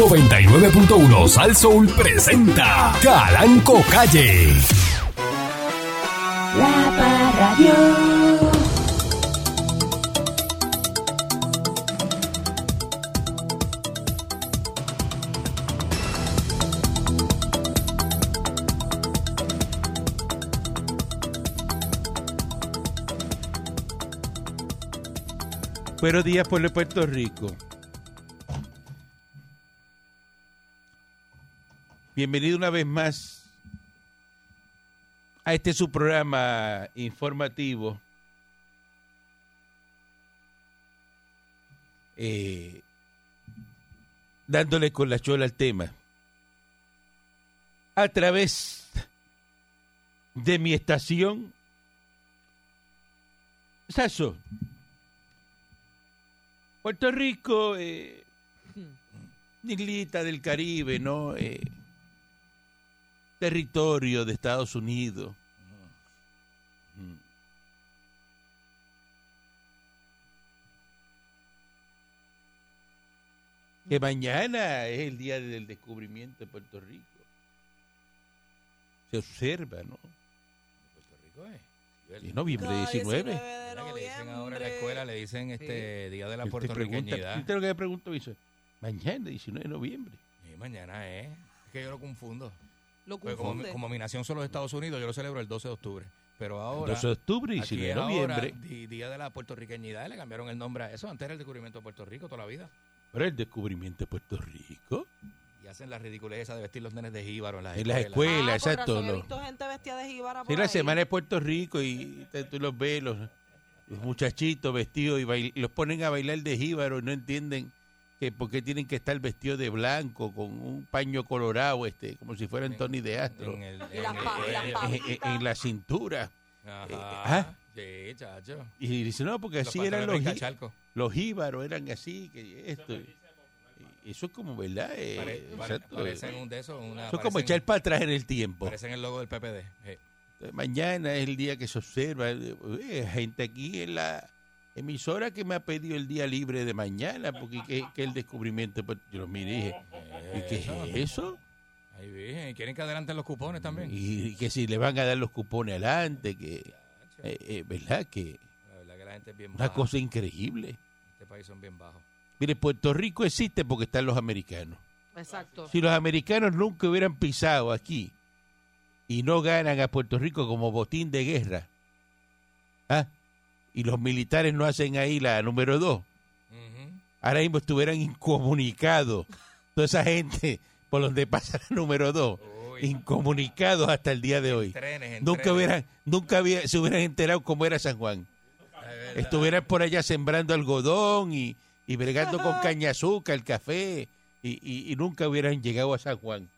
99.1 Sal Soul presenta Calanco Calle. La Parradio. Buenos días, pueblo de Puerto Rico. Bienvenido una vez más a este su programa informativo. Eh, dándole con la chola al tema. A través de mi estación. Saso. Puerto Rico, eh, islita del Caribe, ¿no? Eh, territorio de Estados Unidos. Mm. Que mañana es el día del descubrimiento de Puerto Rico. Se observa, ¿no? Puerto Rico es. En noviembre Cada 19. 19 de Mira que le dicen ahora en la escuela, le dicen este Día de la Puertorriqueñidad. ¿Viste lo que me preguntó? Dice, mañana, 19 de noviembre. Sí, mañana es. Es que yo lo confundo. Lo como, mi nación son los Estados Unidos, yo lo celebro el 12 de octubre. Pero ahora, 12 de octubre, aquí 19 de ahora, noviembre. Día de la Puertorriqueñidad, le cambiaron el nombre a eso. Antes era el descubrimiento de Puerto Rico toda la vida. Pero el descubrimiento de Puerto Rico. Y hacen la ridiculez esa de vestir los nenes de jíbaro en las En las escuelas. escuelas, Ah, exacto. razón he visto gente vestida de jíbara Sí, la ahí. semana de Puerto Rico y te- tú los ves, los, los muchachitos vestidos y, bail- y los ponen a bailar de jíbaro y no entienden que por qué tienen que estar vestidos de blanco con un paño colorado, este, como si fueran Tony de Astro, En, el, la cintura. Ajá. Eh, ¿ah? Sí, chacho. Y dice, no, porque Los así eran los, jí- los jíbaros, eran así, que esto. Eso es como, ¿verdad? Eh, Pare- pare- exacto. parecen un de esos. Una, Eso es como echar para atrás en el tiempo. Parecen el logo del PPD. Mañana es el día que se observa. eh, eh, gente aquí en la emisora que me ha pedido el día libre de mañana, porque que, que el descubrimiento. pues, yo lo miré y dije, ¿y qué Eso. es eso? Ahí. ¿Y quieren que adelanten los cupones también? Y que si le van a dar los cupones adelante, que, eh, eh, ¿verdad? Que La verdad que la gente es bien una baja. cosa increíble. Este país son bien bajos. Mire, Puerto Rico existe porque están los americanos. Exacto. Si los americanos nunca hubieran pisado aquí y no ganan a Puerto Rico como botín de guerra, ¿ah? Y los militares no hacen ahí la número dos, ahora mismo estuvieran incomunicados toda esa gente por donde pasa la número dos, Uy. incomunicados hasta el día de hoy. Trenes, en Nunca trenes. hubieran, nunca había- se hubieran enterado cómo era San Juan. Estuvieran por allá sembrando algodón y, y bregando con caña azúcar, café, y, y- y nunca hubieran llegado a San Juan.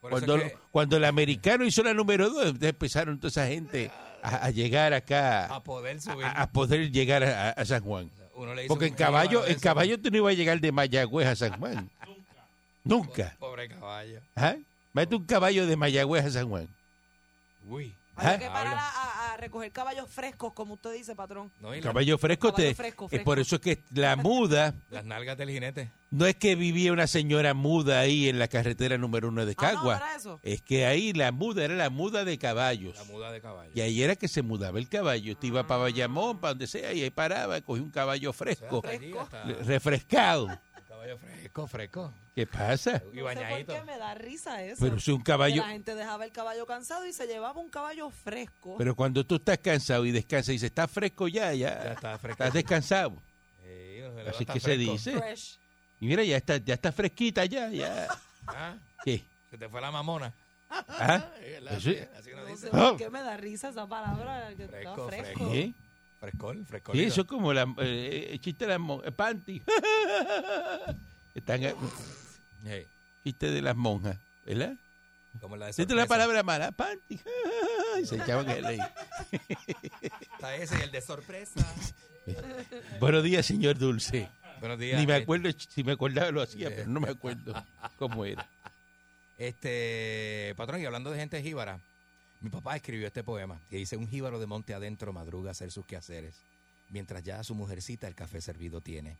Cuando, que cuando el americano hizo la número dos, empezaron toda esa gente a, a llegar acá, a poder subir. a, a poder llegar a, a San Juan. uno le hizo Porque en caballo, en caballo tú no ibas a llegar de Mayagüez a San Juan. Nunca. Pobre caballo. ¿Ah? Mete un caballo de Mayagüez a San Juan. Uy. Había ¿Ah? que parar a, a recoger caballos frescos, como usted dice, patrón. No, la- Caballo fresco. Caballo te- fresco, es fresco. por eso es que la muda, las nalgas del jinete. no es que vivía una señora muda ahí en la carretera número uno de Ah, no, Cagua. ¿era eso? Es que ahí la muda era la muda de caballos. La muda de caballo. Y ahí era que se mudaba el caballo. Usted iba para Bayamón, para donde sea, y ahí paraba, cogía un caballo O sea, fresco, hasta allí, hasta- le- refrescado. Caballo fresco, fresco. ¿Qué pasa? Y No sé bañadito. por qué me da risa eso. Pero si un Que caballo, la gente dejaba el caballo cansado y se llevaba un caballo fresco. pero cuando tú estás cansado y descansas y dices, está fresco ya, ya, Ya está fresco. estás descansado. Sí, uno se Así que se dice. Fresh. Y mira, ya está, ya está fresquita ya, ya. Ah, ¿Qué? Se te fue la mamona. ¿Ah? Por qué me da risa esa palabra. Que Fresco, está fresco. Frescol, frescol. Sí, eso es como la, eh, el chiste de las mon- eh, panty. Están, eh, chiste de las monjas, ¿verdad? Como la de Siente la sorpresa. palabra mala, panty. Y se echaban el ahí. Está ese y el de sorpresa. Buenos días, señor Dulce. Buenos días. Ni me eh, acuerdo, si me acordaba lo hacía, pero no me acuerdo cómo era. Este, patrón, y hablando de gente jíbara, mi papá escribió este poema que dice: Un jíbaro de monte adentro madruga a hacer sus quehaceres, mientras ya su mujercita el café servido tiene.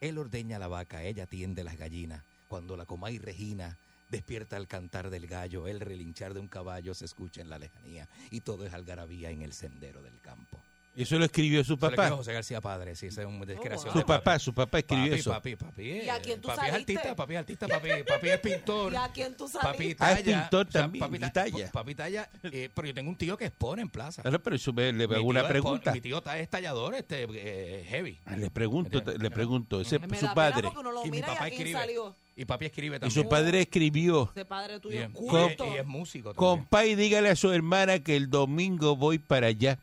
Él ordeña la vaca, ella tiende las gallinas. cuando la Comay Regina despierta al cantar del gallo, el relinchar de un caballo se escucha en la lejanía y todo es algarabía en el sendero del campo. Eso lo escribió su Eso papá. José García Padre, sí, esa es una creación wow. Su papá, su papá escribió Papi, eso. papi, papi. ¿Y a quién tú papi es saliste? artista, papi es artista, papi, papi es pintor. ¿Y a quién tú Papi saliste? Ah, es talla, pintor o sea, también, papi, y ta- talla. Papi talla, eh, pero yo tengo un tío que expone en plaza. Claro, pero eso me- le Mi hago una pregunta. Mi tío está es tallador, este, eh, heavy. Le pregunto, le pregunto. Ese, Me su padre. Y mi y papá escribe. salió. Y papi escribe Y también. su padre escribió. Ese padre Y tuyo es- es y es- y es músico también. Compa, y dígale a su hermana que el domingo voy para allá.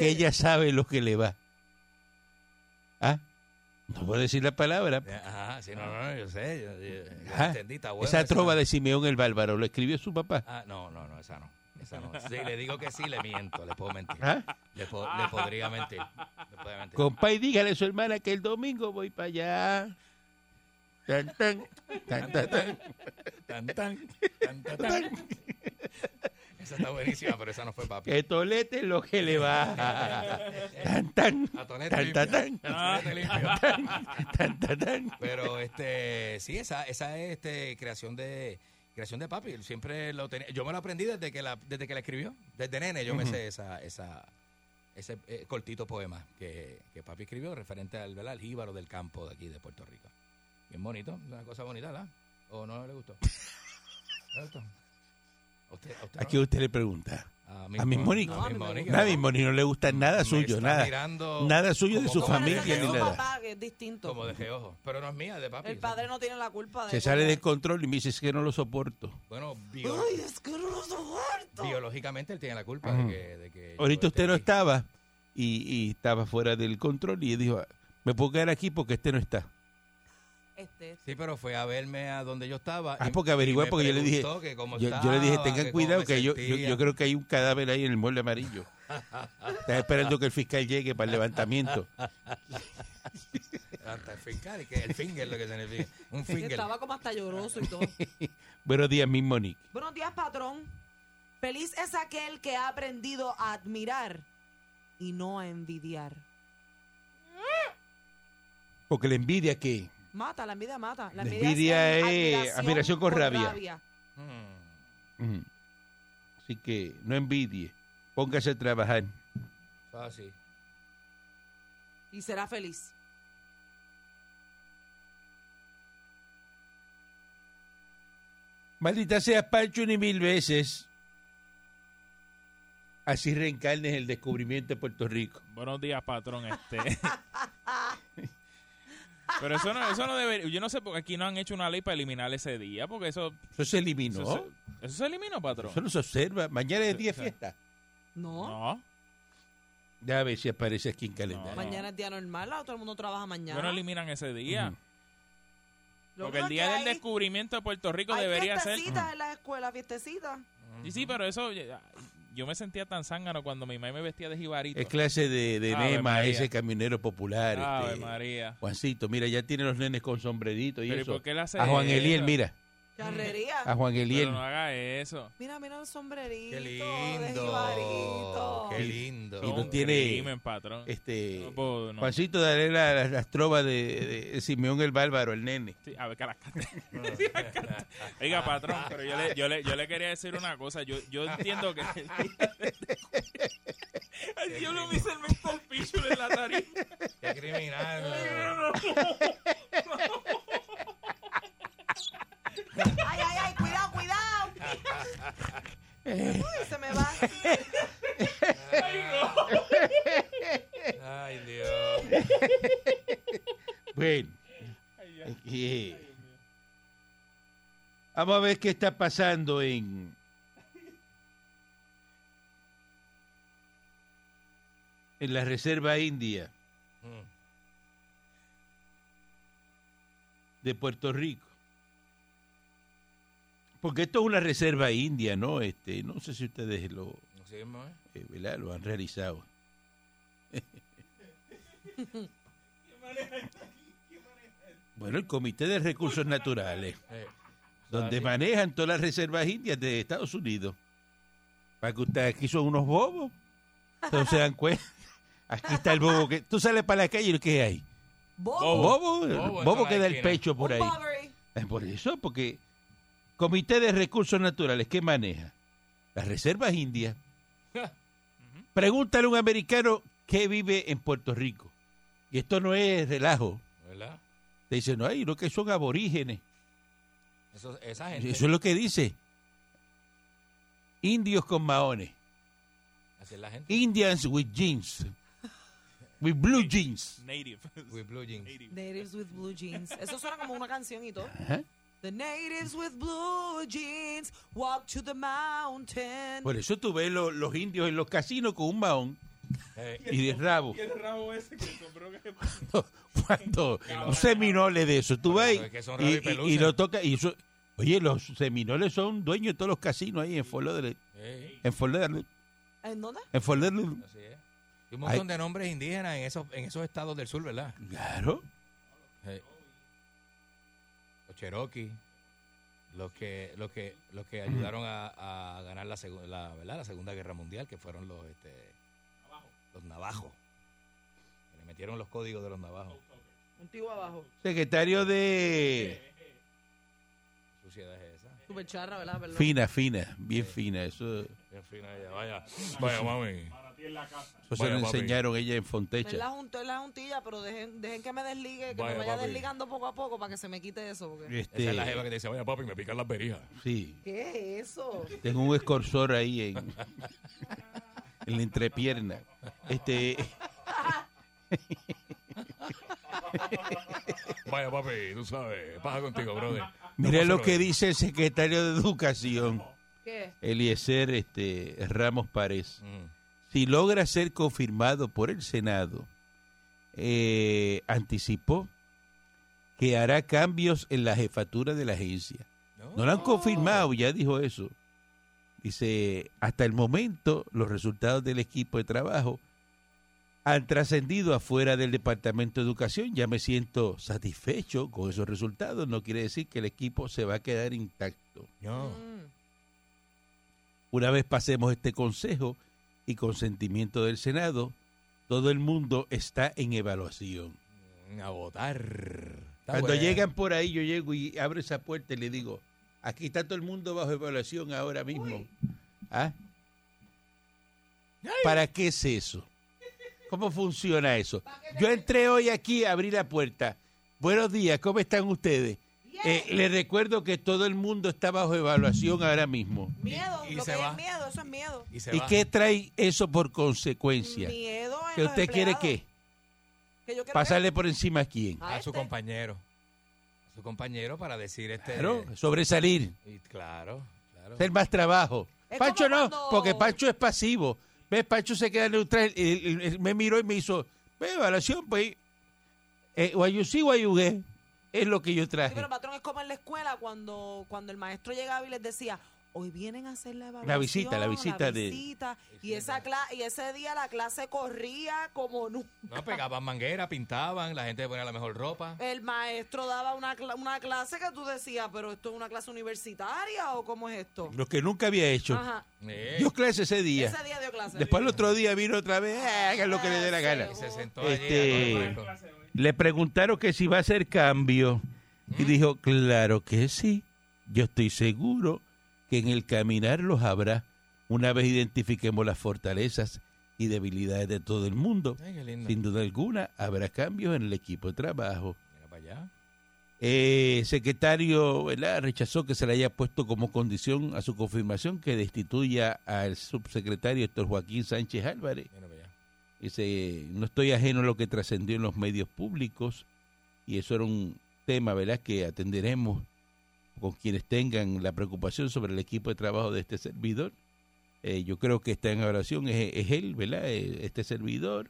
Que ella sabe lo que le va. ¿Ah? No puedo decir la palabra. Ajá, sí, no, no, yo sé. Yo, yo- yo Ajá. entendí, está bueno Esa trova de Simeón el Bárbaro lo escribió su papá. Ah, no, no, no, esa no. Esa no. Si le digo que sí, le miento, le puedo mentir. ¿Ah? Le, po- le podría mentir. Le mentir. Compa, y dígale a su hermana que el domingo voy para allá. Tan, tan, tan, tan, tan. Tan, tan, tan, tan, tan. Esa está buenísima, pero esa no fue papi. Que tolete es lo que le va. Tan, tan, A tonete tan, tan, tan, tan, tan. Pero este, sí, esa, esa es este, creación de creación de papi. Siempre lo tenía. Yo me lo aprendí desde que la, desde que la escribió. Desde nene yo me sé esa, esa, ese eh, cortito poema que, que papi escribió referente al, ¿verdad? al jíbaro del campo de aquí de Puerto Rico. Bien bonito, una cosa bonita, ¿verdad? ¿O no le gustó? ¿No le gustó? ¿A usted, usted ¿A no? qué usted le pregunta? A a mi Mónica. A mi Mónica. Nada, a mi Moni no le gusta nada suyo, nada. Nada suyo de su familia ni nada. papá, que es distinto. Como de geojo. Pero no es mía, de papi. el padre no tiene la culpa de Se sale cómo- de control y me dice "Es que no lo soporto. Bueno, bio- Ay, es que no lo soporto. biológicamente él tiene la culpa de que, de que Ahorita usted no estaba y, y estaba fuera del control y dijo, me puedo quedar aquí porque este no está. Este, Sí, pero fue a verme a donde yo estaba. Ah, y- porque averigué, porque yo le dije, que cómo Yo, yo le dije, estaba, tengan que cuidado que yo, yo, yo creo que hay un cadáver ahí en el mueble amarillo. Está esperando que el fiscal llegue para el levantamiento. Hasta el fiscal, que el finger lo que significa. Un finger. estaba como hasta lloroso y todo. Buenos días, mi Monique. Buenos días, patrón. Feliz es aquel que ha aprendido a admirar y no a envidiar. Porque la envidia que Mata, la envidia mata. La envidia, envidia es, es admiración con rabia. Mm. Así que no envidie. Póngase a trabajar. es así. Y será feliz. Maldita sea Pancho ni mil veces. Así reencarnes el descubrimiento de Puerto Rico. Buenos días, patrón. Este. Pero eso no, eso no debería. Yo no sé porque aquí no han hecho una ley para eliminar ese día, porque eso. Eso se eliminó. Eso, se, eso se eliminó, patrón. Eso no se observa. Mañana es día de fiesta. No. No. Ya a ver si aparece aquí en calendario. No. Mañana es día normal, todo el mundo trabaja mañana. Bueno, eliminan ese día. Ujú. Lo Porque el día del hay- descubrimiento de Puerto Rico hay debería ser. fiestecitas en la escuela, fiestecitas. Sí, sí, pero eso. Yo me sentía tan zángano cuando mi mamá me vestía de jibarito. Es clase de, de Ave Nema, María. ese camionero popular. Ave este, María. Juancito, mira, ya tiene los nenes con sombrerito y Pero ¿y eso. por qué le hace A Juan eso? Eliel, mira. Charrería. A Juan Eliel. Pero no haga eso. Mira, mira el sombrerito. Qué lindo. Qué lindo. Y no tiene- crimen, patrón. Este, No puedo, no. Juancito, dale la- la- las trovas de, de Simeón el Bárbaro, el nene. Sí, a ver, que las cante. Oiga, patrón, pero yo le, yo, le, yo le quería decir una cosa. Yo, yo entiendo que. Ay, diablo, me hice el mental picture en la tarima. Qué criminal. Ay, ay, ay, cuidado, cuidado. Uy, se me va. Ay, Dios. Bueno. eh, Vamos a ver qué está pasando en... En la Reserva India Mm. de Puerto Rico. Porque esto es una reserva india, ¿no? Este, no sé si ustedes lo, Así mismo, ¿eh? eh, ¿verdad? lo han realizado. bueno, el Comité de Recursos Naturales, Eh, donde manejan todas las reservas indias de Estados Unidos. Para que ustedes aquí son unos bobos. No se dan cuenta. Aquí está el bobo que tú sales para la calle y ¿qué hay? Bobo. Bobo, Bobo que da el pecho por ahí. Es por eso, porque Comité de Recursos Naturales, ¿qué maneja? Las reservas indias. Pregúntale a un americano que vive en Puerto Rico. Y esto no es relajo. ¿Verdad? Te dice, no, hay lo que son aborígenes. Eso, esa gente. Eso es lo que dice. Indios con maones. Así es la gente. Indians with jeans. With blue jeans. Native. With blue jeans. Native. Natives with blue jeans. Eso suena como una canción y todo. Ajá. The natives with blue jeans walk to the mountain. Por eso tú ves lo- los indios en los casinos con un maón Eh, y de rabo. Y el rabo ese que sombró que Cuando un seminole de eso, tú eso y, es que son y- rabo y y- peluche. y lo toca y eso, oye, los seminoles son dueños de todos los casinos ahí en Fort Lauderdale, en Fort Lauderdale, ¿En dónde? en Fort Lauderdale. así es. Y un montón de nombres indígenas en esos, en esos estados del sur, ¿verdad? Claro. Los Cherokee, los que, los que, los que ayudaron a, a ganar la, la, ¿verdad? la Segunda Guerra Mundial, que fueron los, este, los navajos. Le metieron los códigos de los navajos. Un tío abajo. Secretario de ¿Qué suciedad es esa? Super charra, ¿verdad? Perdón. fina, fina, bien fina, eso, En fin, ella, vaya. Vaya, mami. Eso se lo enseñaron ella en Es Fontecha. la, jun- es la juntilla, pero dejen, dejen que me desligue, que Vaya, me vaya papi. desligando poco a poco para que se me quite eso. Porque... Este, Esa es la jeva que te dice, vaya papi, me pican las berijas. sí, ¿Qué es eso? tengo un escorsor ahí en, en la entrepierna. Este, Vaya papi, tú sabes, pasa contigo, brother. mire lo que dice el secretario de Educación, ¿Qué? Eliezer este, Ramos Párez. Mm. Si logra ser confirmado por el Senado, eh, anticipó que hará cambios en la jefatura de la agencia. No lo han confirmado, ya dijo eso. Dice, hasta el momento los resultados del equipo de trabajo han trascendido afuera del Departamento de Educación. Ya me siento satisfecho con esos resultados. No quiere decir que el equipo se va a quedar intacto. No. Mm. Una vez pasemos este consejo y consentimiento del Senado, todo el mundo está en evaluación. A votar. Está Cuando llegan por ahí, yo llego y abro esa puerta y le digo, aquí está todo el mundo bajo evaluación ahora mismo. ¿Ah? ¿Para qué es eso? ¿Cómo funciona eso? Yo entré hoy aquí, abrí la puerta. Buenos días, ¿cómo están ustedes? Eh, les recuerdo que todo el mundo está bajo evaluación ahora mismo. Miedo, Y lo se que va. es miedo, eso es miedo. Y se ¿Y va. qué trae eso por consecuencia? Miedo en ¿Que los usted quiere qué? Que yo ¿Pasarle por encima a quién? A su este. compañero. A su compañero para decir este. Claro, sobresalir, Y claro, claro. hacer más trabajo. Es Pancho no, cuando- porque Pancho es pasivo. ¿Ves? Pancho se queda neutral. y- y- y me miró y me hizo, ve, evaluación, pues, eh, o you see, what you get. Es lo que yo Sí, traje. pero patrón, es como en la escuela cuando, cuando el maestro llegaba y les decía, hoy vienen a hacer la evaluación. La visita, la visita de- visita". Y, esa cla- y ese día la clase corría como nunca. No, pegaban manguera, pintaban, la gente ponía la mejor ropa. El maestro daba una, una clase que tú decías, pero esto es una clase universitaria o cómo es esto. Lo que nunca había hecho. Ajá. Eh, Dio clase ese día. Ese día dio clase. Después el otro día vino otra vez, eh, hagan lo que le dé la gana. y se sentó allí Este- a todo fresco. Le preguntaron que si va a hacer cambio y dijo, claro que sí, yo estoy seguro que en el caminar los habrá una vez identifiquemos las fortalezas y debilidades de todo el mundo. Ay. Sin duda alguna habrá cambios en el equipo de trabajo. Eh, secretario ¿verdad? rechazó que se le haya puesto como condición a su confirmación que destituya al subsecretario Héctor Joaquín Sánchez Álvarez. Mira. Dice, no estoy ajeno a lo que trascendió en los medios públicos y eso era un tema, ¿verdad?, que atenderemos con quienes tengan la preocupación sobre el equipo de trabajo de este servidor. Eh, yo creo que está en oración es, es él, ¿verdad?, Eh, este servidor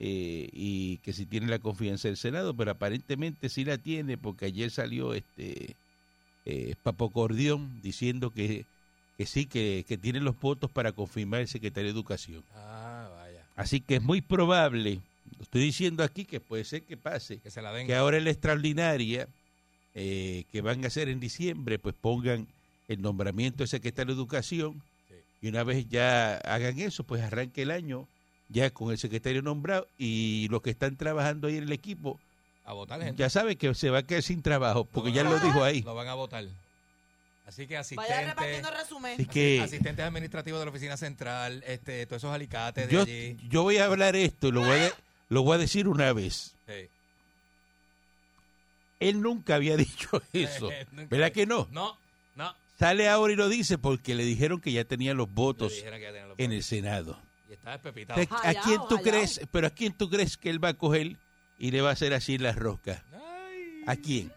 eh, y que si tiene la confianza del Senado, pero aparentemente sí la tiene porque ayer salió este eh, Papo Cordión diciendo que, que sí, que, que tiene los votos para confirmar el secretario de Educación. Ah. Así que es muy probable, lo estoy diciendo aquí que puede ser que pase, Que se la que ahora en la extraordinaria eh, que van a hacer en diciembre, pues pongan el nombramiento de secretario de Educación Sí. y una vez ya hagan eso, pues arranque el año ya con el secretario nombrado y los que están trabajando ahí en el equipo A votar gente. ya sabe que se va a quedar sin trabajo, porque ya lo dijo ahí. Lo van a votar. Así que Vaya asistentes, repartiendo resumen. Así que asistentes administrativos de la oficina central, este, todos esos alicates de yo, allí. yo voy a hablar esto, lo voy a, lo voy a decir una vez. Sí. Él nunca había dicho eso. ¿Verdad que no? No, no. Sale ahora y lo dice porque le dijeron que ya tenía los votos dijeron que ya tenían los en el. Senado. Y estaba despepitado. ¿A Jalao, quién tú jalao. crees? Pero ¿a quién tú crees que él va a coger y le va a hacer así las roscas? ¿A quién?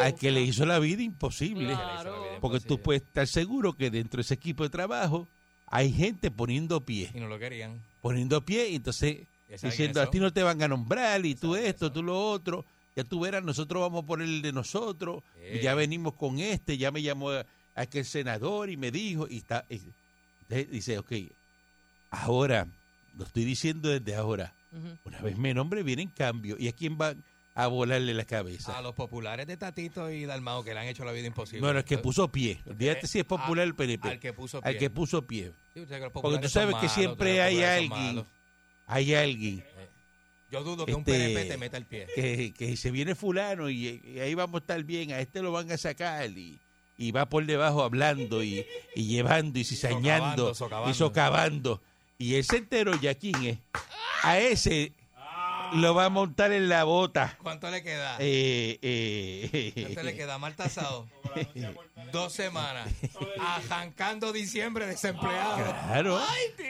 Al que le hizo la vida imposible. Claro. Porque tú puedes estar seguro que dentro de ese equipo de trabajo hay gente poniendo pie, Y no lo querían. poniendo pie y entonces ¿Ya saben diciendo a ti no te van a nombrar y tú esto, tú lo otro. Ya tú verás, nosotros vamos a poner el de nosotros. y ya Eh. venimos con este, ya me llamó aquel senador y me dijo y está y- entonces dice, ok, ahora lo estoy diciendo desde ahora. Una vez me nombre viene en cambio y a quién va a volarle la cabeza. A los populares de Tatito y Dalmao que le han hecho la vida imposible. No, no, el que puso pie. Eh, si es popular el PNP. Al que puso pie. Al que puso pie. Sí, Porque tú sabes que malos, siempre hay alguien, hay alguien Yo dudo que un Este, PNP te meta el pie. que, que se viene fulano y, y ahí vamos a estar bien, a este lo van a sacar y, y va por debajo hablando y, y llevando y cizañando Socavando, socavando. y socavando. Y él se enteró ya quién es. A ese lo va a montar en la bota. ¿Cuánto le queda? Eh, eh, ¿Cuánto le queda? Mal tasado. Dos semanas. Arrancando diciembre desempleado. Claro.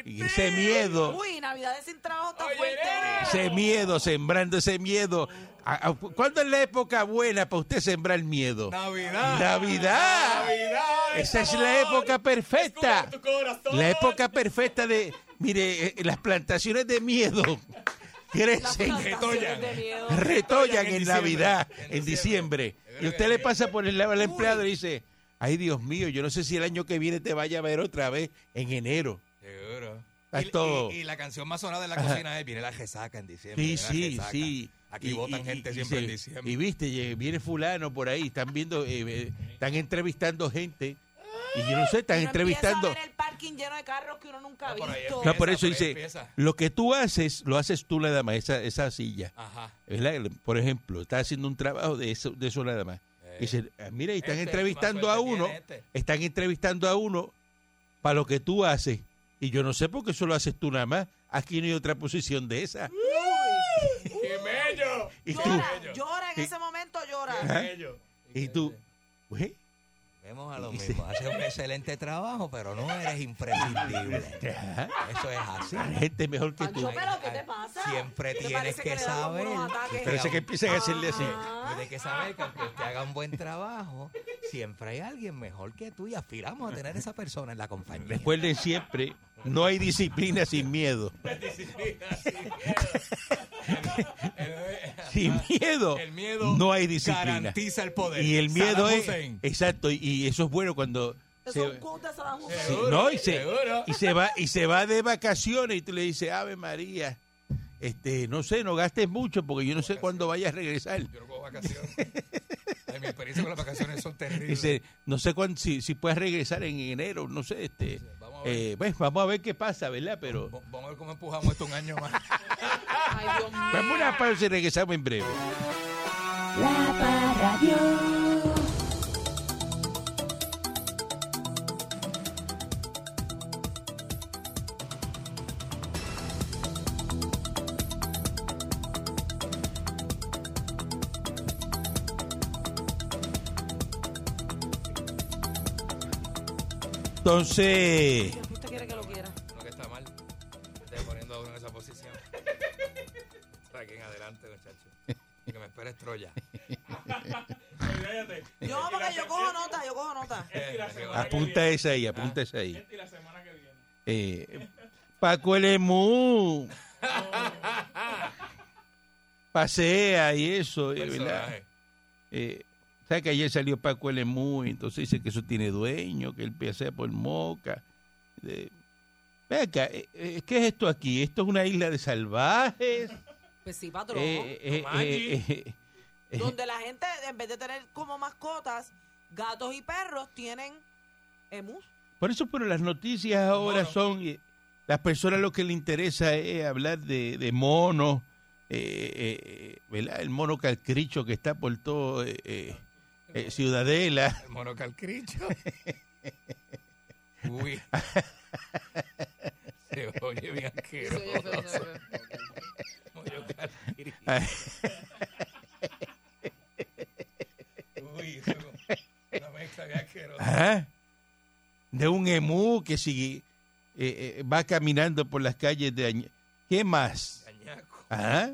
Y ese miedo, Uy, Navidades sin trabajo está Oye, fuerte. ese miedo, sembrando ese miedo. ¿Cuándo es la época buena para usted sembrar miedo? Navidad. Navidad. Navidad. Esa es la época perfecta. La época perfecta de, mire, eh, las plantaciones de miedo crecen, de miedo. retollan en. Navidad, En en diciembre. Y usted le pasa por el lado al empleado y dice, ay Dios mío, yo no sé si el año que viene te vaya a ver otra vez en enero. Seguro. Y, todo. y- y la canción más sonada en la cocina es Viene la resaca en diciembre. Sí, sí, resaca. sí. Aquí Y- votan y- gente y- siempre y en diciembre. Y viste, viene fulano por ahí, están viendo, eh, eh, están entrevistando gente. Y yo no sé, están Uno entrevistando. empieza a ver el parking lleno de carros que uno nunca ha No, por ahí visto. No, por eso por dice, empieza. lo que tú haces, lo haces tú nada más, esa, esa silla. Ajá. ¿verdad? Por ejemplo, está haciendo un trabajo de eso, de eso nada más. Eh. Dice, ah, mira, y están Este, entrevistando a uno, este. están entrevistando a uno para lo que tú haces. Y yo no sé por qué eso lo haces tú nada más. Aquí no hay otra posición de esa. ¡Qué bello! Y tú, Llora, llora en ese momento, llora. Ajá. bello! y tú, pues, Vemos a lo mismo. Haces un excelente trabajo, pero no eres imprescindible. ajá, Eso es así. hay gente mejor que tú. Pancho, pero ¿qué te pasa? Siempre ¿Te tienes que como saber. Parece que empiezan a hacerle así. Tienes que saber que aunque usted haga un buen trabajo, siempre hay alguien mejor que tú y aspiramos a tener esa persona en la compañía. Recuerden siempre, no hay disciplina sin miedo. sin miedo, El miedo no hay disciplina. garantiza el poder. Y el miedo Saddam es, Hussein. exacto, y, y eso es bueno cuando se, sí, Seguro, no, y se, y se va y se va de vacaciones y tú le dices, Ave María, este, no sé, no gastes mucho porque yo no sé cuándo vayas a regresar. Yo no cojo vacaciones. Ay, mi experiencia con las vacaciones son terribles. Dice, no sé cuándo, si, si puedes regresar en enero, no sé, este, vamos a ver. eh, pues vamos a ver qué pasa, ¿verdad? Pero V- Vamos a ver cómo empujamos esto un año más. Ay, Dios mío. vamos a una pausa y regresamos en breve. La Parradio. Entonces, ¿Qué usted quiere que lo quiera? No que está mal. Estoy poniendo a uno en esa posición. Para aquí en adelante, muchacho. Y que me espere Troya. Yo, porque yo cojo nota, yo cojo nota. apunta esa ahí, apunta esa ahí. Eh, Paco el Emú. Pasea y eso, eh, ¿verdad? Eh, ¿Sabes que ayer salió Paco el Emú y entonces dice que eso tiene dueño, que él pasea por Moca? Eh, ve acá, eh, eh, ¿qué es esto aquí? ¿Esto es una isla de salvajes? Pues sí, patrón. Eh, donde la gente, en vez de tener como mascotas gatos y perros, tienen emus. Por eso, pero las noticias ahora Mono. son, las personas lo que le interesa es hablar de, de monos, eh, eh, ¿verdad? el mono calcricho que está por todo eh, Ciudadela. El monocalcricho. Uy. Se oye bien asqueroso. Monocalcricho. Uy, una mezcla bien asquerosa. Ajá. de un emú que sigue, eh, eh, va caminando por las calles de Aña- ¿Qué más? Cañaco. Ajá.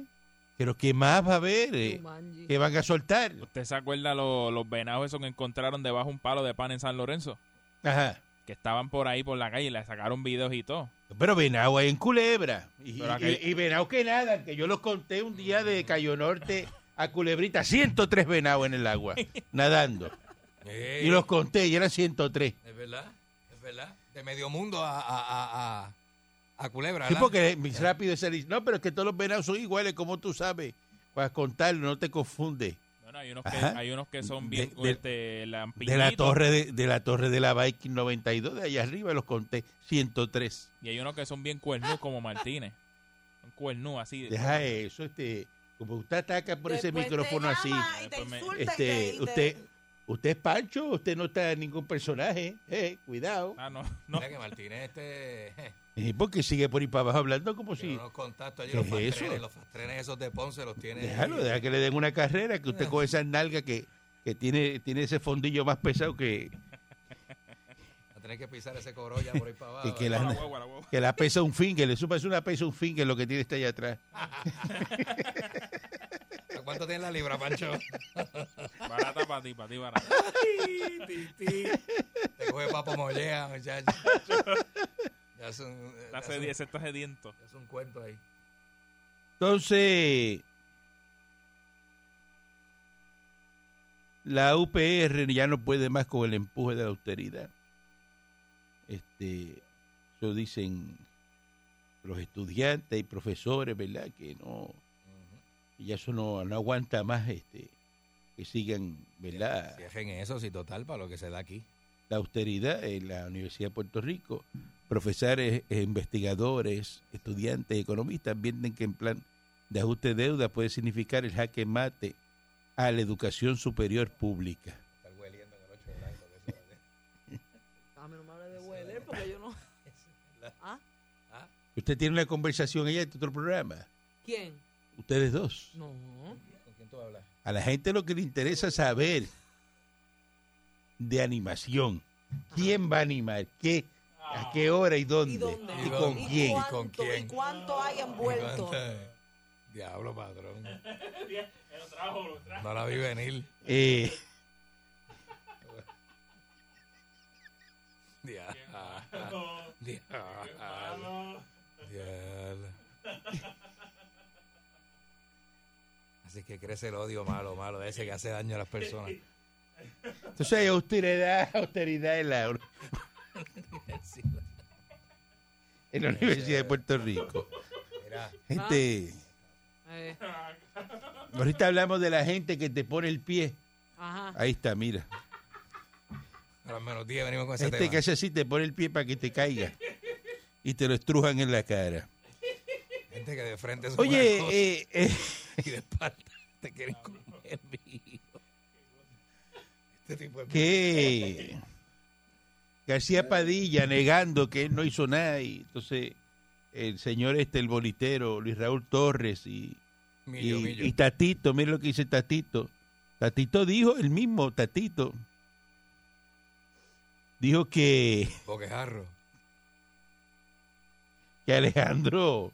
Pero ¿qué más va a haber? eh? ¿Qué van a soltar? ¿Usted se acuerda lo- los venados esos que encontraron debajo de un palo de pan en San Lorenzo? Ajá. Que estaban por ahí por la calle y le sacaron videos y todo. Pero venado hay en Culebra. Y, aquel- y venado que nada, que yo los conté un día de Cayo Norte a Culebrita, 103 venados en el agua, nadando. Y los conté y eran 103. Es verdad, es verdad. De medio mundo a, a, a, a, a Culebra. Sí, ¿verdad? porque mis rápido se dice, no, pero es que todos los venados son iguales, como tú sabes. Para contarlo, no te confunde. Bueno, hay unos que, Ajá. hay unos que son bien De- de- este, De la torre de, de la torre de la Viking 92, de allá arriba los conté, 103. Y hay unos que son bien cuernú como Martínez. Son cuernú así. Deja eso, este, como usted ataca por ese Después te micrófono así. llama y te Después me- insulta y Este, te- y te- usted, usted es Pancho, usted no está en ningún personaje, eh, cuidado. Ah, no, no. Mira que Martínez este, Eh, porque sigue por ahí para abajo hablando como si... unos contactos allí, ¿Qué los es fastrenes, eso? los fastrenes esos de Ponce los tiene. Déjalo, deja que le den una carrera, que usted con esa nalga que, que tiene, tiene ese fondillo más pesado que, Va a tener que pisar ese corolla por ahí para abajo. que, que la, La guagua, la guagua. que la pesa un finger, le supa es una pesa un finger lo que tiene está allá atrás. ¿Cuánto tiene la libra, Pancho? Barata para ti, para ti, barata. Te coge papo mollea, muchacho. Es un, Está es un- sedi- ese está sediento. ya es un cuento ahí. Entonces, la UPR ya no puede más con el empuje de la austeridad. Este, eso dicen los estudiantes y profesores, ¿verdad? Que no, que ya eso no, no aguanta más, este, que sigan, ¿verdad? Cierren eso, sí, total, para lo que se da aquí. La austeridad en la Universidad de Puerto Rico. Profesores, eh, investigadores, estudiantes, economistas advierten que en plan de ajuste de deuda puede significar el jaque mate a la educación superior pública. Estar hueliendo en el ocho blanco. que eso es- A mí no me hable de hueler porque yo no... Usted tiene una conversación allá en otro programa. ¿Quién? Ustedes dos. No. ¿Con quién tú hablas? A la gente lo que le interesa saber de animación. ¿Quién va a animar? ¿Qué? ¿A qué hora y dónde? ¿Y dónde? ¿Y con ¿Y quién? cuánto, ¿Con quién? ¿Y cuánto hay envuelto? Diablo, padrón. No la vi venir. Eh, Diablo. Diablo. Diablo. Así que crece el odio malo, malo, de ese que hace daño a las personas. entonces hay austeridad, austeridad en la, en la Universidad de Puerto Rico. Mira, Gente, Eh, ahorita hablamos de la gente que te pone el pie. ajá. Ahí está, mira. a las menos 10 venimos con ese Este tema. que hace así te pone el pie para que te caiga. Y te lo estrujan en la cara. Gente que de frente es Oye, una cosa eh, eh, y de espalda te quieren comer vivo. Este tipo es que García Padilla negando que él no hizo nada y entonces el señor este, el bolitero, Luis Raúl Torres y, millo, y, millo. y Tatito, mire lo que dice Tatito. Tatito dijo, el mismo Tatito, dijo que, Boquejarro. que Alejandro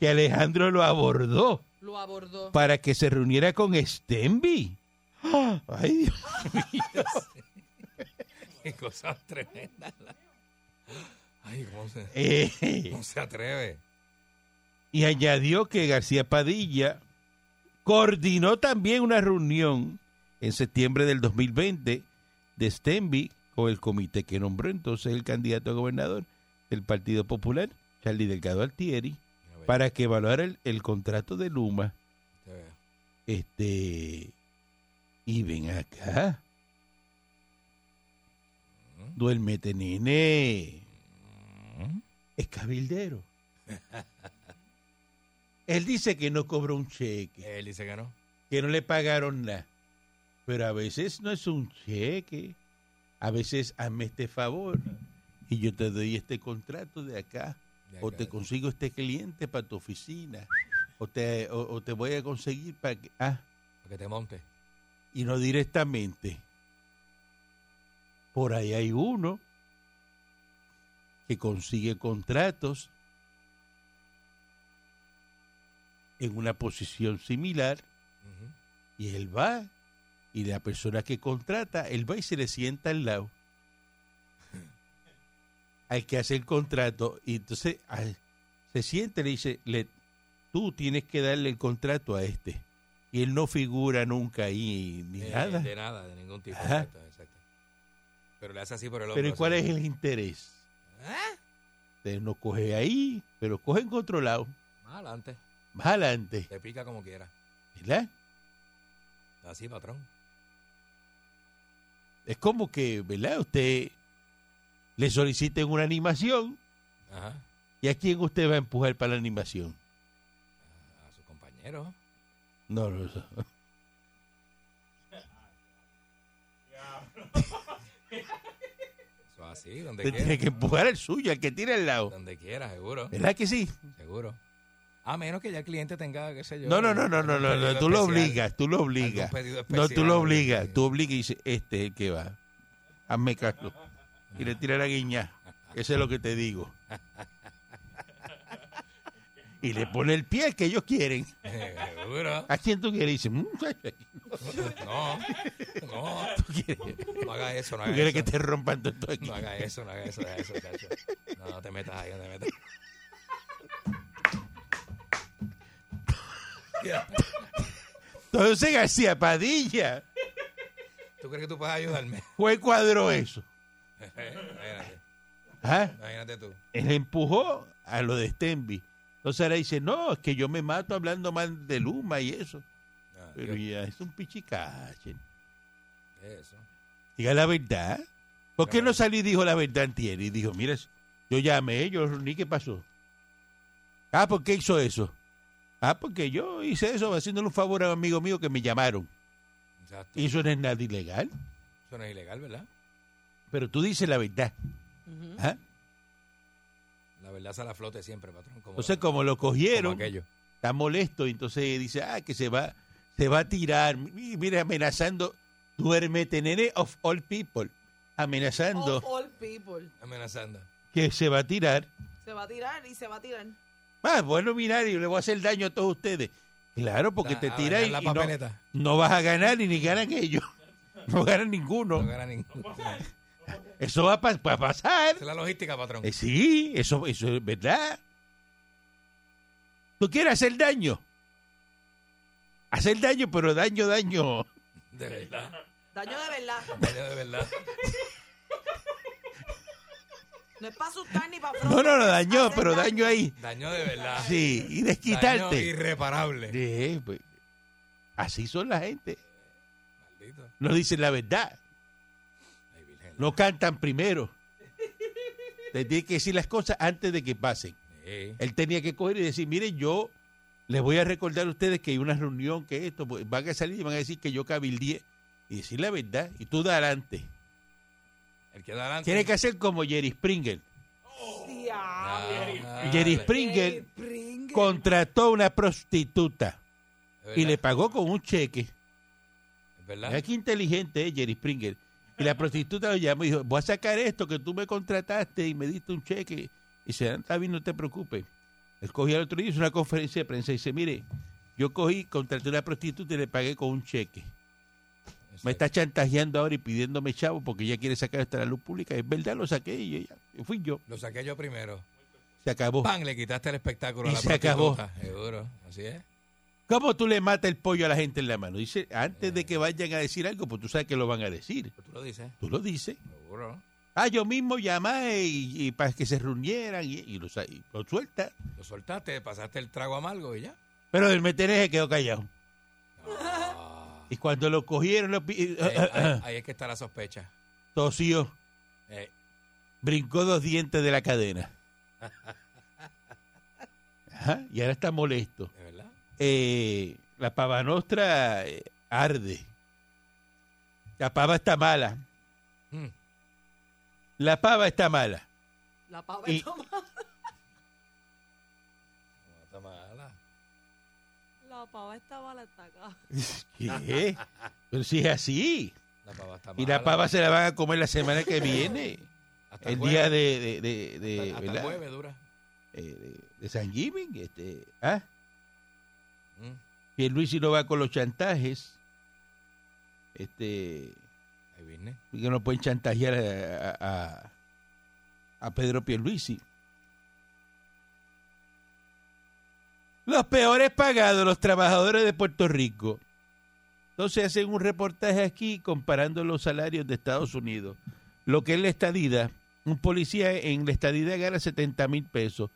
que Alejandro lo abordó Lo abordó. para que se reuniera con Stenby. Ay, Dios. Qué cosas tremendas. Ay, ¿cómo se, Eh, cómo se atreve? y añadió que García Padilla coordinó también una reunión en septiembre del 2020 de Stenby con el comité que nombró entonces el candidato a gobernador del Partido Popular, Charlie Delgado Altieri, Para que evaluara el, el contrato de Luma. te veo. Este, y ven acá. Duérmete, nene. es cabildero. Él dice que no cobró un cheque, Él dice que no. que no le pagaron nada. Pero a veces no es un cheque. A veces hazme este favor y yo te doy este contrato de acá. O te consigo este cliente para tu oficina. O te, o, o te voy a conseguir para que... Ah, Para que te monte. y no directamente. Por ahí hay uno que consigue contratos en una posición similar y él va y la persona que contrata, él va y se le sienta al lado al que hace el contrato y entonces al- se siente le dice, le, tú tienes que darle el contrato a este y él no figura nunca ahí ni Eh, nada. De nada, de ningún tipo. Exacto, exacto. Pero le hace así por el hombro. Pero ¿y cuál es el interés? Usted no coge ahí, pero coge en otro lado, Más adelante. más adelante, Te pica como quiera. ¿verdad? Así, patrón. Es como que, ¿verdad? Usted le soliciten una animación Ajá. y a quién usted va a empujar para la animación. A su compañero. No, no, no. Eso así, donde quiera. tiene que empujar el suyo, al que tiene al lado. Donde quiera, seguro. ¿Verdad que sí? Seguro. A menos que ya el cliente tenga, qué sé yo. No, no, no, no, no, no, no, tú lo obligas, tú lo obligas. No, tú lo obligas, así. tú obligas y dices, este es el que va. Hazme caso. Y le tira la guiña. Eso es lo que te digo. Y le pone el pie que ellos quieren. Seguro. ¿A quién tú quieres? Dice, "Mm, No, no. ¿tú quieres, No haga eso, no tú haga quieres que eso. te rompan todo esto aquí? No haga eso, no haga eso, no haga eso, chacho. No, no te metas ahí, no te metas. Entonces García Padilla ¿Tú crees que tú puedes ayudarme? fue cuadró eso. Imagínate, ¿Ah? imagínate tú. Él empujó a lo de Stenby. Entonces ahora dice, no, es que yo me mato hablando mal de Luma y eso. Ah, Pero Dios, ya es un pichicache. Eso. Diga la verdad. ¿Por qué no salió y dijo la verdad antier? Y dijo, mira, yo llamé, yo ni qué pasó. Ah, ¿por qué hizo eso? Ah, porque yo hice eso haciéndole un favor a un amigo mío que me llamaron. Exacto. Y eso no es nada ilegal. Eso no es ilegal, ¿verdad? Pero tú dices la verdad. ¿ah? La verdad sale a flote siempre, patrón. Como, Entonces, como lo cogieron, está molesto, y entonces dice, ah, que se va, se va a tirar. Mi- Mira, amenazando, duérmete, nene of all people. Amenazando Of all people. Amenazando. que se va a tirar. Se va a tirar y se va a tirar. Ah, bueno, mirar, y le voy a hacer daño a todos ustedes. Claro, porque te a tiras y, y la no, vas a ganar y ni ganan ellos. No ganan ninguno. No gana ninguno. Eso va a pa- pa- pasar. Esa es la logística, patrón. Eh, sí, eso, eso es verdad. ¿Tú quieres hacer daño? Hacer daño, pero daño, daño. De verdad. Daño de verdad. Daño de verdad. No es para asustar ni para No, no, no, daño, pero daño ahí. Daño de verdad. Sí, y Daño desquitarte. irreparable. Sí, pues, así son la gente. Maldito. No dicen la verdad. No cantan primero. Te tienen que decir las cosas antes de que pasen. Sí. Él tenía que coger y decir, miren, yo les voy a recordar a ustedes que hay una reunión, que esto, pues, van a salir y van a decir que yo cabildié. Y decir la verdad. Y tú da adelante. El que da adelante. Tiene que hacer como Jerry Springer. Ah, Jerry. Springer contrató a una prostituta y le pagó con un cheque. es verdad. Mira qué inteligente es Jerry Springer. Y la prostituta lo llamó y dijo, voy a sacar esto que tú me contrataste y me diste un cheque. Y dice, "Ah, está bien, no te preocupes. Él cogió al otro día, hizo una conferencia de prensa y dice, mire, yo cogí, contraté a una prostituta y le pagué con un cheque. Me está chantajeando ahora y pidiéndome chavo porque ella quiere sacar esto a la luz pública. Es verdad, lo saqué y ella, fui yo. Lo saqué yo primero. Se acabó. ¡Pam! Le quitaste el espectáculo Y a la se acabó. Seguro. Así es. ¿Cómo tú le matas el pollo a la gente en la mano? Dice, antes de que vayan a decir algo, pues tú sabes que lo van a decir. Tú lo dices. Tú lo dices. Seguro. Ah, yo mismo llamé y, y para que se reunieran y, y lo, y lo suelta. Lo soltaste, pasaste el trago amargo y ya. Pero el metereje quedó callado. Ah. Y cuando lo cogieron, lo ahí, ahí- ahí es que está la sospecha. tosió, Eh, brincó dos dientes de la cadena. Ajá, y ahora está molesto. Eh, la pava nostra eh, arde. La pava está mala. Mm. La pava está mala. La pava Y- está mala. Está mala. La pava está mala hasta acá. ¿Qué? Pero si es así. La pava está Y mala. la pava se la van a comer la semana que viene. Hasta El jueves. día de, de, de, de- Hasta, hasta el ¿verdad? jueves dura. Eh, de, de San Giving. Este, ¿ah? Mm. Que Luis no va con los chantajes. Este, Ahí viene. que no pueden chantajear a, a, a- a Pedro Pierluisi. Los peores pagados, los trabajadores de Puerto Rico. Entonces hacen un reportaje aquí comparando los salarios de Estados Unidos. Lo que es la estadida, un policía en la estadida gana 70 mil pesos.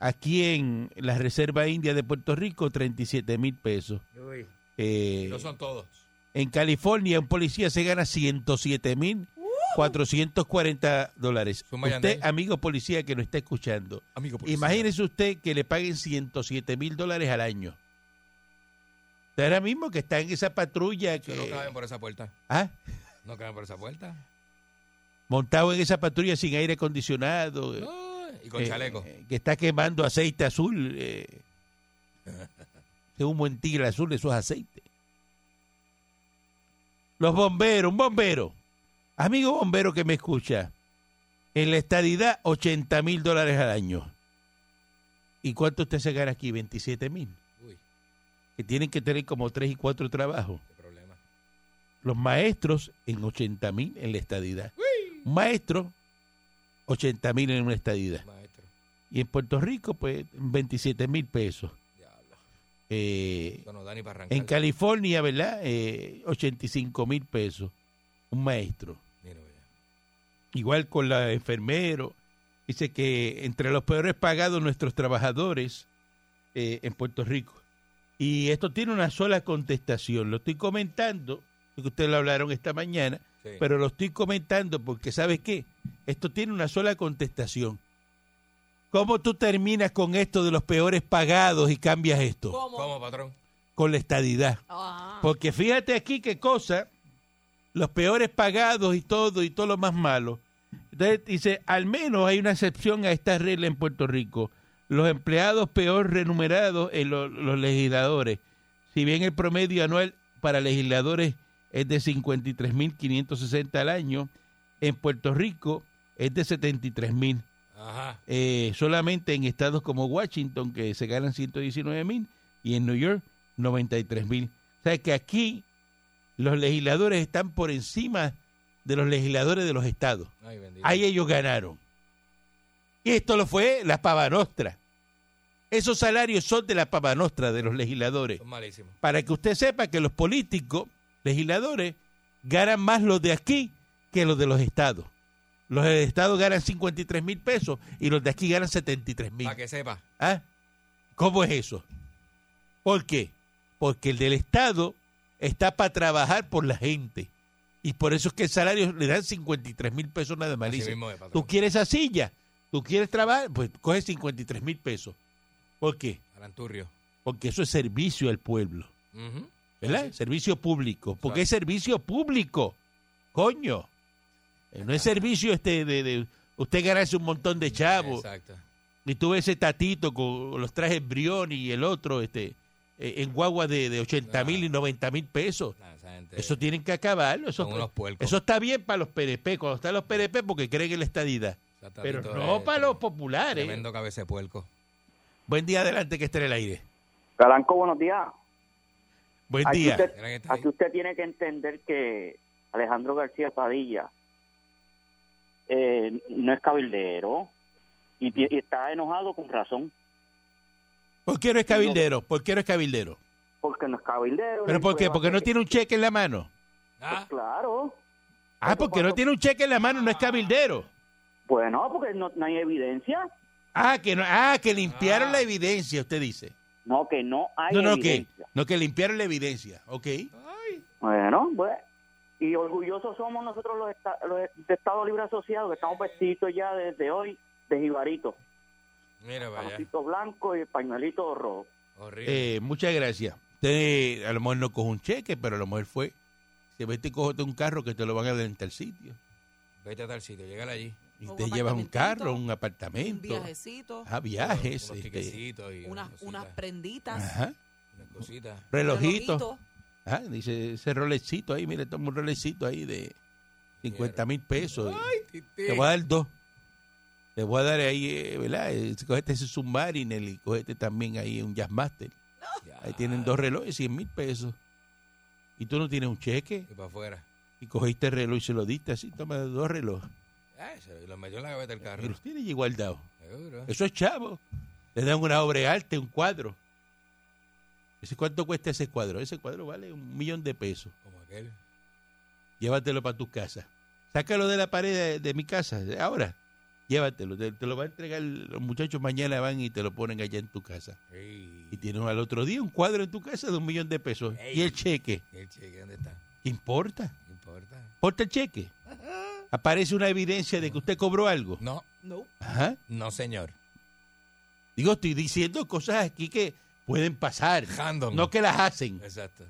Aquí en la Reserva India de Puerto Rico, 37 mil pesos. Uy. Eh, No son todos. en California, un policía se gana 107 mil 440 dólares. Usted, amigo policía que nos está escuchando, Amigo policía. imagínese usted que le paguen 107 mil dólares al año. Usted ahora mismo que está en esa patrulla Eso no que, caben por esa puerta. ah, No caben por esa puerta. Montado en esa patrulla sin aire acondicionado, eh, No, y con eh, chaleco. eh, que está quemando aceite azul, eh, es un buen tigre azul, eso es aceite. Los bomberos, un bombero, amigo bombero que me escucha, en la estadidad 80 mil dólares al año. ¿Y cuánto usted se gana aquí? 27 mil. Uy, Que tienen que tener como tres y cuatro trabajos. Los maestros en 80 mil en la estadidad. Un maestro, 80 mil en una. Maestro. Y en Puerto Rico, pues, 27 mil pesos. Eh, no en California, ¿verdad? Eh, 85 mil pesos. Un maestro. Mira. Igual con la enfermero. Dice que entre los peores pagados nuestros trabajadores eh, en Puerto Rico. Y esto tiene una sola contestación. Lo estoy comentando, porque ustedes lo hablaron esta mañana, Sí. pero lo estoy comentando porque, ¿sabes qué? Esto tiene una sola contestación. ¿Cómo tú terminas con esto de los peores pagados y cambias esto? ¿Cómo? ¿Cómo, patrón? Con la estadidad. Ajá. Porque fíjate aquí qué cosa, los peores pagados y todo y todo lo más malo. Entonces dice, al menos hay una excepción a esta regla en Puerto Rico. Los empleados peor remunerados en lo- los legisladores. Si bien el promedio anual para legisladores es de 53.560 al año, en Puerto Rico es de 73.000. Ajá. Eh, solamente en estados como Washington, que se ganan 119 mil, y en New York, 93 mil. O sea que aquí los legisladores están por encima de los legisladores de los estados. Ay. Ahí ellos ganaron. Y esto lo fue la pava nostra. Esos salarios son de la pava nostra de los legisladores. Son malísimos. Para que usted sepa que los políticos, legisladores, ganan más los de aquí que los de los estados. Los de estados ganan 53 mil pesos y los de aquí ganan 73 mil. Para que sepa. ¿Ah? ¿Cómo es eso? ¿Por qué? Porque el del Estado está para trabajar por la gente. Y por eso es que el salario le dan 53 mil pesos nada más. ¿Tú quieres esa silla? ¿Tú quieres trabajar? Pues coge 53 mil pesos. ¿Por qué? Aranturrio. Porque eso es servicio al pueblo. ¿Verdad? Servicio público. Porque es servicio público. Coño. Eh, No es servicio este de, de usted ganarse un montón de chavos. Exacto. Y tuve ese tatito con los trajes Brioni y el otro este eh, en guagua de, de 80 mil y 90 mil pesos. Gente Eso tienen que acabarlo. Eso, unos eso está bien para los PNP, cuando están los PNP porque creen en la estadidad. Pero no para los populares. Tremendo cabeza de puerco. Buen día adelante que esté en el aire. Calanco, buenos días. Buen Aquí día. usted, aquí usted tiene que entender que Alejandro García Padilla eh, no es cabildero y, está enojado con razón ¿Por qué no es cabildero? ¿Por qué no es cabildero? porque no es cabildero. ¿Pero por qué? Porque no tiene un cheque en la mano. Ah, Claro. Ah, porque no tiene un cheque en la mano, no es cabildero. Bueno, porque no, no hay evidencia. Ah, que no, ah, que limpiaron Ah. la evidencia, usted dice. No, que no hay No, no, que, evidencia. no, que limpiaron la evidencia. Ok. Bueno, pues. Y orgullosos somos nosotros los, esta- los de Estado Libre Asociado, que estamos vestidos ya desde hoy de jibarito. Mira, vaya. Jamoncito blanco y pañuelito rojo. Horrible. Eh, muchas gracias. Usted a lo mejor no coge un cheque, pero a lo mejor fue. Se vete y cógete un carro que te lo van a dar en tal sitio. Vete a tal sitio, llegale allí. Y Un te llevas un carro, un Un apartamento. viajecito, Ah, viajes. Unos este, y unas, unas unas cositas, prenditas. ajá. unas cositas. Relojito. relojito. Ah, dice ese rolecito ahí, mire, toma un rolecito ahí de 50 mil pesos. Te voy a dar dos. Te voy a dar ahí, eh, ¿verdad? Eh, Cogete ese Submariner y cogete también ahí un Jazzmaster. Ahí tienen dos relojes, 100 mil pesos. Y tú no tienes un cheque. Y para afuera. Y cogiste el reloj y se lo diste así. Toma dos relojes. Ay, se lo metió en la gaveta del Y carro. los tienes allí guardados. Seguro. Eso es chavo. Le dan una obra de arte, un cuadro. ¿Ese cuánto cuesta ese cuadro? Ese cuadro vale un millón de pesos. Como aquel. Llévatelo para tu casa. Sácalo de la pared de, de mi casa. Ahora, llévatelo. Te, te lo va a entregar los muchachos mañana van y te lo ponen allá en tu casa. Ey. Y tienes al otro día un cuadro en tu casa de un millón de pesos. Ey. Y el cheque. ¿Y el cheque dónde está? ¿Qué importa? Importa. ¿Importa el cheque? Aparece una evidencia de que usted cobró algo. No, No. Ajá. no, señor. Digo, estoy diciendo cosas aquí que pueden pasar. Random. No que las hacen. Exacto.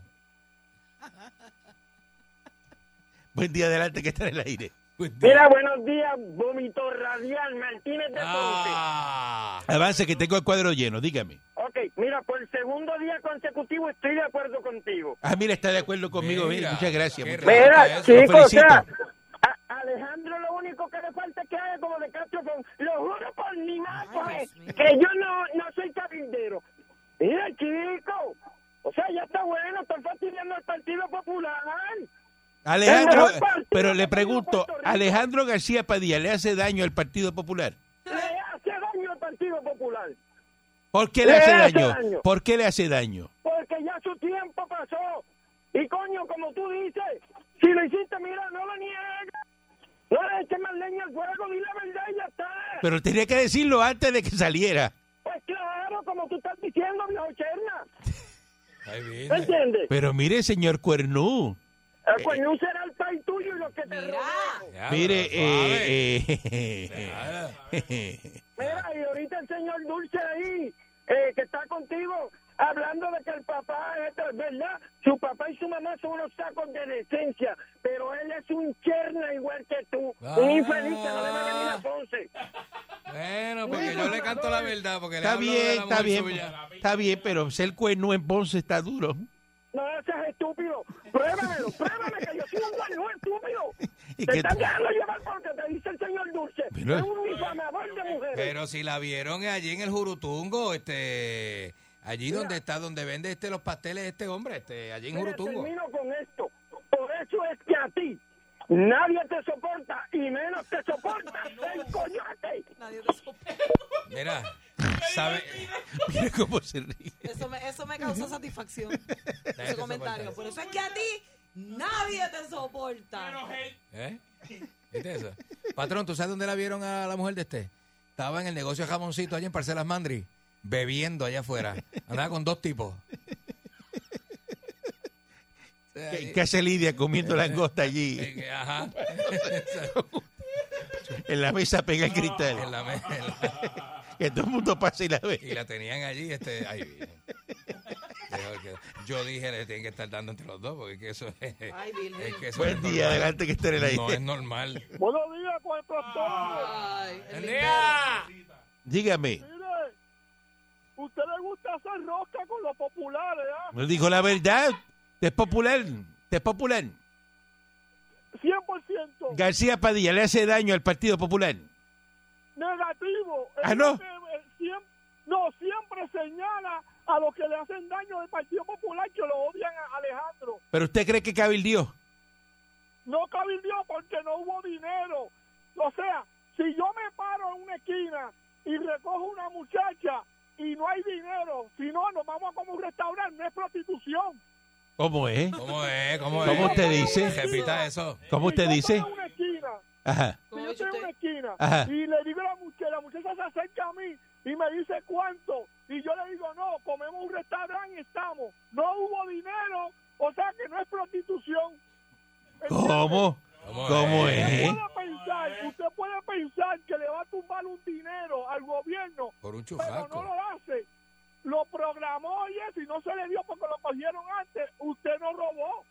Buen día adelante que está en el aire. Mira, buenos días, vómito radial, Martínez de Ponce. Ah, Avance que tengo el cuadro lleno, dígame. Ok, mira, por segundo día consecutivo estoy de acuerdo contigo. Ah, mira, está de acuerdo conmigo. mira, Mira, muchas gracias. muchas gracias. Mira, chicos, o sea, Alejandro lo único que le falta es que haga como de Castro con, lo juro por mi madre, que yo no, no soy cabildero. Mira, chico, o sea, ya está bueno, están fastidiando al Partido Popular. Alejandro, partido pero le pregunto. ¿Alejandro García Padilla le hace daño al Partido Popular? Le hace daño al Partido Popular, ¿Por qué le Le hace hace daño? daño. ¿Por qué le hace daño? porque ya su tiempo pasó. Y coño, como tú dices, si lo hiciste, mira, no lo niegues. No le eches más leña al fuego, di la verdad y ya está. Pero tenía que decirlo antes de que saliera. Pues claro, como tú estás diciendo, viejo Cherna. ahí ¿Me viene. entiendes? Pero mire, señor Cuernú, El coño será el país tuyo y los que te. Ya, mire, eh, eh. Mira, y ahorita el señor Dulce ahí, eh, que está contigo, hablando de que el papá es verdad, su papá y su mamá son unos sacos de decencia, pero él es un cherna igual que tú, un Ah. infeliz que no debe venir a Ponce. Bueno, porque yo le canto la verdad, porque le está hablo de bien, la está bien, suya. está bien, pero ser cuerno en Ponce está duro. No seas estúpido, pruébamelo, pruébame que yo soy un guayú estúpido. ¿Y Te t- dejando llevar porque te dice el señor Dulce, Pero- es un difamador de mujeres. Pero si la vieron allí en el Jurutungo, este, allí donde está, donde vende este los pasteles este hombre, este, allí en Mira, Jurutungo. termino con esto. Por eso es que a ti nadie te soporta y menos te soporta el coyote. Nadie te soporta. Mira, sabe, Mira cómo se ríe. Eso me, eso me causó satisfacción. Ese comentario. soporta. Por eso es que a ti nadie te soporta. ¿eh? ¿Viste eso? Patrón, ¿tú sabes dónde la vieron a la mujer de este? Estaba en el negocio de jamoncito allí en Parcelas Mandri, bebiendo allá afuera. Andaba con dos tipos. ¿Qué, qué hace Lidia comiendo langosta allí Eh, Ajá. en la mesa pega el En cristal? la en la- Que todo el mundo pase y la ve. y la tenían allí, este, ahí viene. Yo, dije, le tienen que estar dando entre los dos, porque es que eso es, Ay, Virgen. es que eso Buen es día, normal. adelante que esté en el aire. No es normal. Buenos días, cuatro todos. Ay, el ¡Buen lindero. día! Dígame, usted le gusta hacer rosca con los populares, ¿ah? me dijo la verdad. Es popular, es popular. 100% García Padilla le hace daño al Partido Popular. negativo. Ah, ¿no? Eh, no, siempre señala a los que le hacen daño del Partido Popular que lo odian a Alejandro. Pero usted cree que cabildió. No cabildió porque no hubo dinero. O sea, si yo me paro en una esquina y recojo una muchacha y no hay dinero, si no, nos vamos a como un restaurante, no es prostitución. ¿Cómo es? ¿Cómo es? ¿Cómo, ¿Cómo es? usted dice? Repita eso. ¿Cómo usted Si dice? estoy en una esquina, Ajá. si ¿Cómo yo estoy en una esquina Ajá. y le digo a la muchacha, la muchacha se acerca a mí y me dice cuánto, y yo le digo, no, comemos un restaurante y estamos. No hubo dinero, o sea que no es prostitución. ¿Cómo? ¿Cómo, ¿Cómo es? es? Usted puede pensar, usted puede pensar que le va a tumbar un dinero al gobierno, Por un pero no lo hace. Lo programó y eso, y no se le dio porque lo cogieron antes. Usted no robó.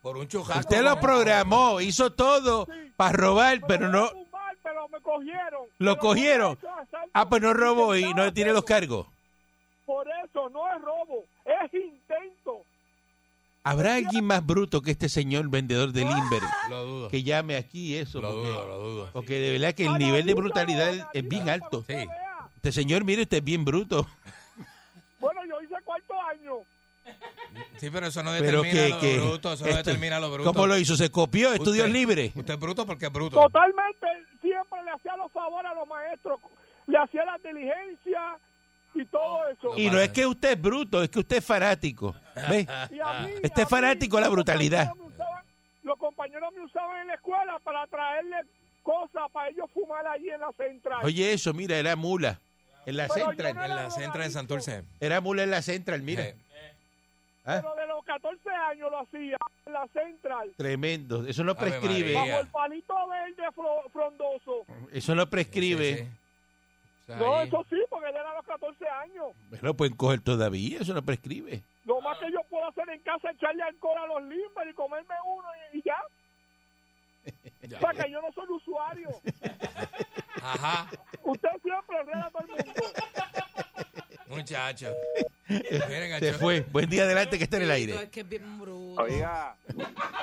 Por un chujasco. Usted lo programó, hizo todo para robar, pero no. tumbar, pero me cogieron. ¿Lo cogieron? Ah, pues no robó y no tiene los cargos. Por eso no es robo, es intento. ¿Habrá alguien más bruto que este señor vendedor de Limber Lo dudo. que llame aquí eso? Lo Porque, dudo, lo dudo. porque de verdad que el nivel de brutalidad es- bien alto. Sí. Este señor, mire, usted es bien bruto. Bueno, yo hice cuarto año. Sí, pero eso no Pero determina que, lo que bruto. Eso no esto- determina lo bruto. ¿Cómo lo hizo? ¿Se copió? ¿Estudios libres? Usted es bruto porque es bruto. Totalmente, siempre le hacía los favores a los maestros, le hacía la diligencia y todo eso. Y no es que usted es bruto, es que usted es fanático. ¿Ve? Y a mí- Este a es fanático de la los brutalidad. compañeros me usaban- los compañeros me usaban en la escuela para traerle cosas para ellos fumar allí en la central. Oye, eso, mira, era mula. En la Pero central. no En la centra de Santurce. Era mula en la central, mira. Eh, Ah, Pero de los 14 años lo hacía en la central. Tremendo. Eso no prescribe. Bajo el palito verde fro- frondoso. Eso no sí, prescribe. sí. Sea, No, ahí- eso sí, porque él era a los 14 años. Bueno, pueden coger todavía. Eso no prescribe. Lo más que yo puedo hacer en casa es echarle alcohol a los limber y comerme uno y, y ya. Ya. O sea que yo no soy usuario. Ajá, Usted siempre enreda a todo el mundo. Muchacho. Miren, Se fue. Buen día adelante que está en el Es aire. que es bien bruto. Oiga.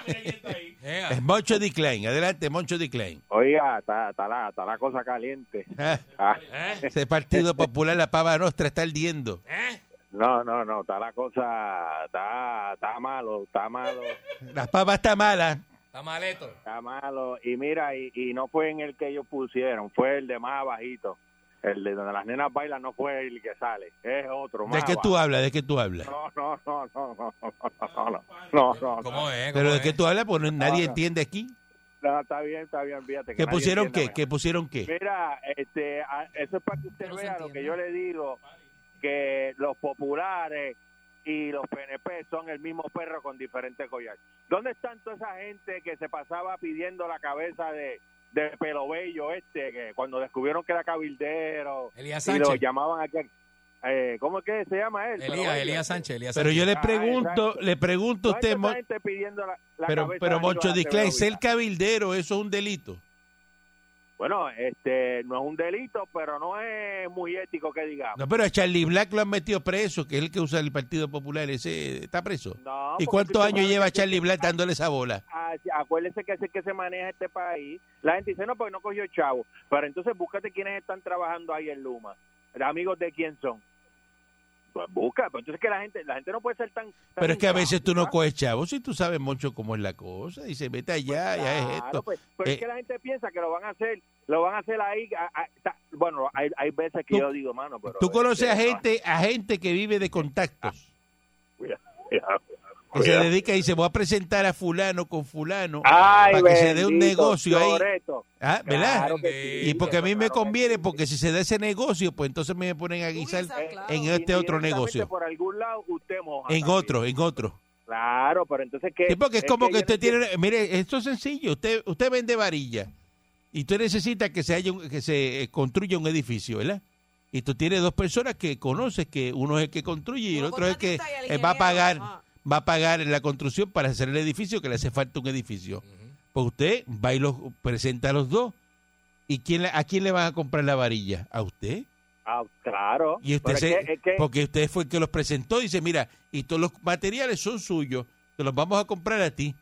Es Moncho D. Klein. Adelante, Moncho D. Klein. oiga, está, está, la, está la cosa caliente. Ah, Ah, ¿Eh? ese Partido Popular, la pava nostra, está ardiendo. ¿Eh? no, no, no, está la cosa, está, está malo, está malo, La pava está mala. Está maleto. está malo. Y mira, y, y no fue en el que ellos pusieron, fue el de más abajito. El de donde las nenas bailan no fue el que sale, es otro. ¿De qué tú hablas? ¿De qué tú hablas? No, no, no, no, no, no, no, no. ¿Cómo es? ¿Pero de qué tú hablas? Porque nadie entiende aquí. No, está bien, está bien, fíjate. ¿Qué pusieron qué? ¿Qué pusieron qué? Mira, este, eso es para que usted vea lo que yo le digo, que los populares y los PNP son el mismo perro con diferentes collares. ¿Dónde están toda esa gente que se pasaba pidiendo la cabeza de de pelo bello este, que cuando descubrieron que era cabildero Elías y lo Sánchez. llamaban aquí? Eh, ¿Cómo es que se llama él? Elías. Elías Sánchez. Elías Pero yo Sánchez. le Ah, pregunto, exacto. le pregunto a ¿Dónde usted, Mon- pidiendo la, la pero, pero Moncho Aníbal D. Klein, Acevedo ser cabildero, eso es un delito. Bueno, este, no es un delito, pero no es muy ético que digamos. No, pero a Charlie Black lo han metido preso, que es el que usa el Partido Popular, ese está preso. No, ¿Y cuántos años lleva Charlie Black dándole esa bola? Ah, acuérdese que es el que se maneja este país. La gente dice, no, porque no cogió chavo. Pero entonces búscate quiénes están trabajando ahí en Luma. Amigos de quién son. Pues busca, pero entonces que la gente, la gente no puede ser tan... tan Pero es que a veces tú no coges chavo, si tú sabes mucho cómo es la cosa, y se mete allá, ya es Claro, esto. pues, pero Eh, es que la gente piensa que lo van a hacer, lo van a hacer ahí. a- a- ta- bueno, hay, hay veces que Tú- yo digo, mano, pero... Tú conoces a gente, a gente que vive de contactos, cuidado, cuidado, que se dedica y dice, voy a presentar a fulano con fulano, Ay, para que se dé un negocio ahí. Ah, ¿verdad? Claro que sí, Y porque a mí me claro conviene, sí. porque si se da ese negocio, pues entonces me ponen a guisar claro. en este otro negocio, Por algún lado usted moja. en también. otro, en otro. Claro, pero entonces que... Sí, porque es como que usted no tiene, mire, esto es sencillo, usted usted vende varilla y usted necesita que se haya un- que se eh, construya un edificio, ¿verdad? Y tú tienes dos personas que conoces, que uno es el que construye y el otro es el que eh, va a pagar Ajá. Va a pagar la construcción para hacer el edificio que le hace falta un edificio. Pues usted va y los presenta a los dos. ¿Y quién, a quién le van a comprar la varilla? ¿A usted? Ah, claro. Y usted es se, que- es que- porque usted fue el que los presentó y dice, mira, y todos los materiales son suyos, te los vamos a comprar a ti.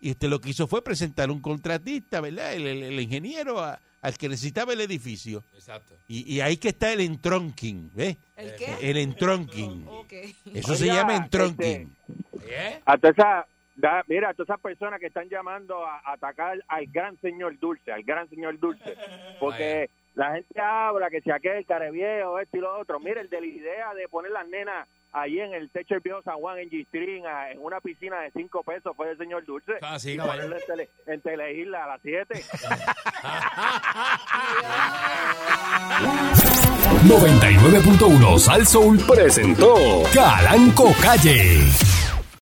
Y usted lo que hizo fue presentar un contratista, ¿verdad? El, el- el ingeniero a- al que necesitaba el edificio. Exacto. Y, y ahí que está el entronking, ¿ves? ¿El qué? El entronking. Ok. Eso se llama entronking. ¿Eh? A toda esa, da- mira, a todas esas personas que están llamando a, a atacar al gran señor Dulce, al gran señor Dulce, porque la gente habla que si aquel careviejo, esto y lo otro. Mira, el de la idea de poner las nenas allí en el techo del viejo San Juan, en Gistrín, en una piscina de cinco pesos, fue el señor Dulce. Ah, sí, Y ponerlo en, tele, en Teleisla a las 7. 99.1 Sal Soul presentó Calanco Calle.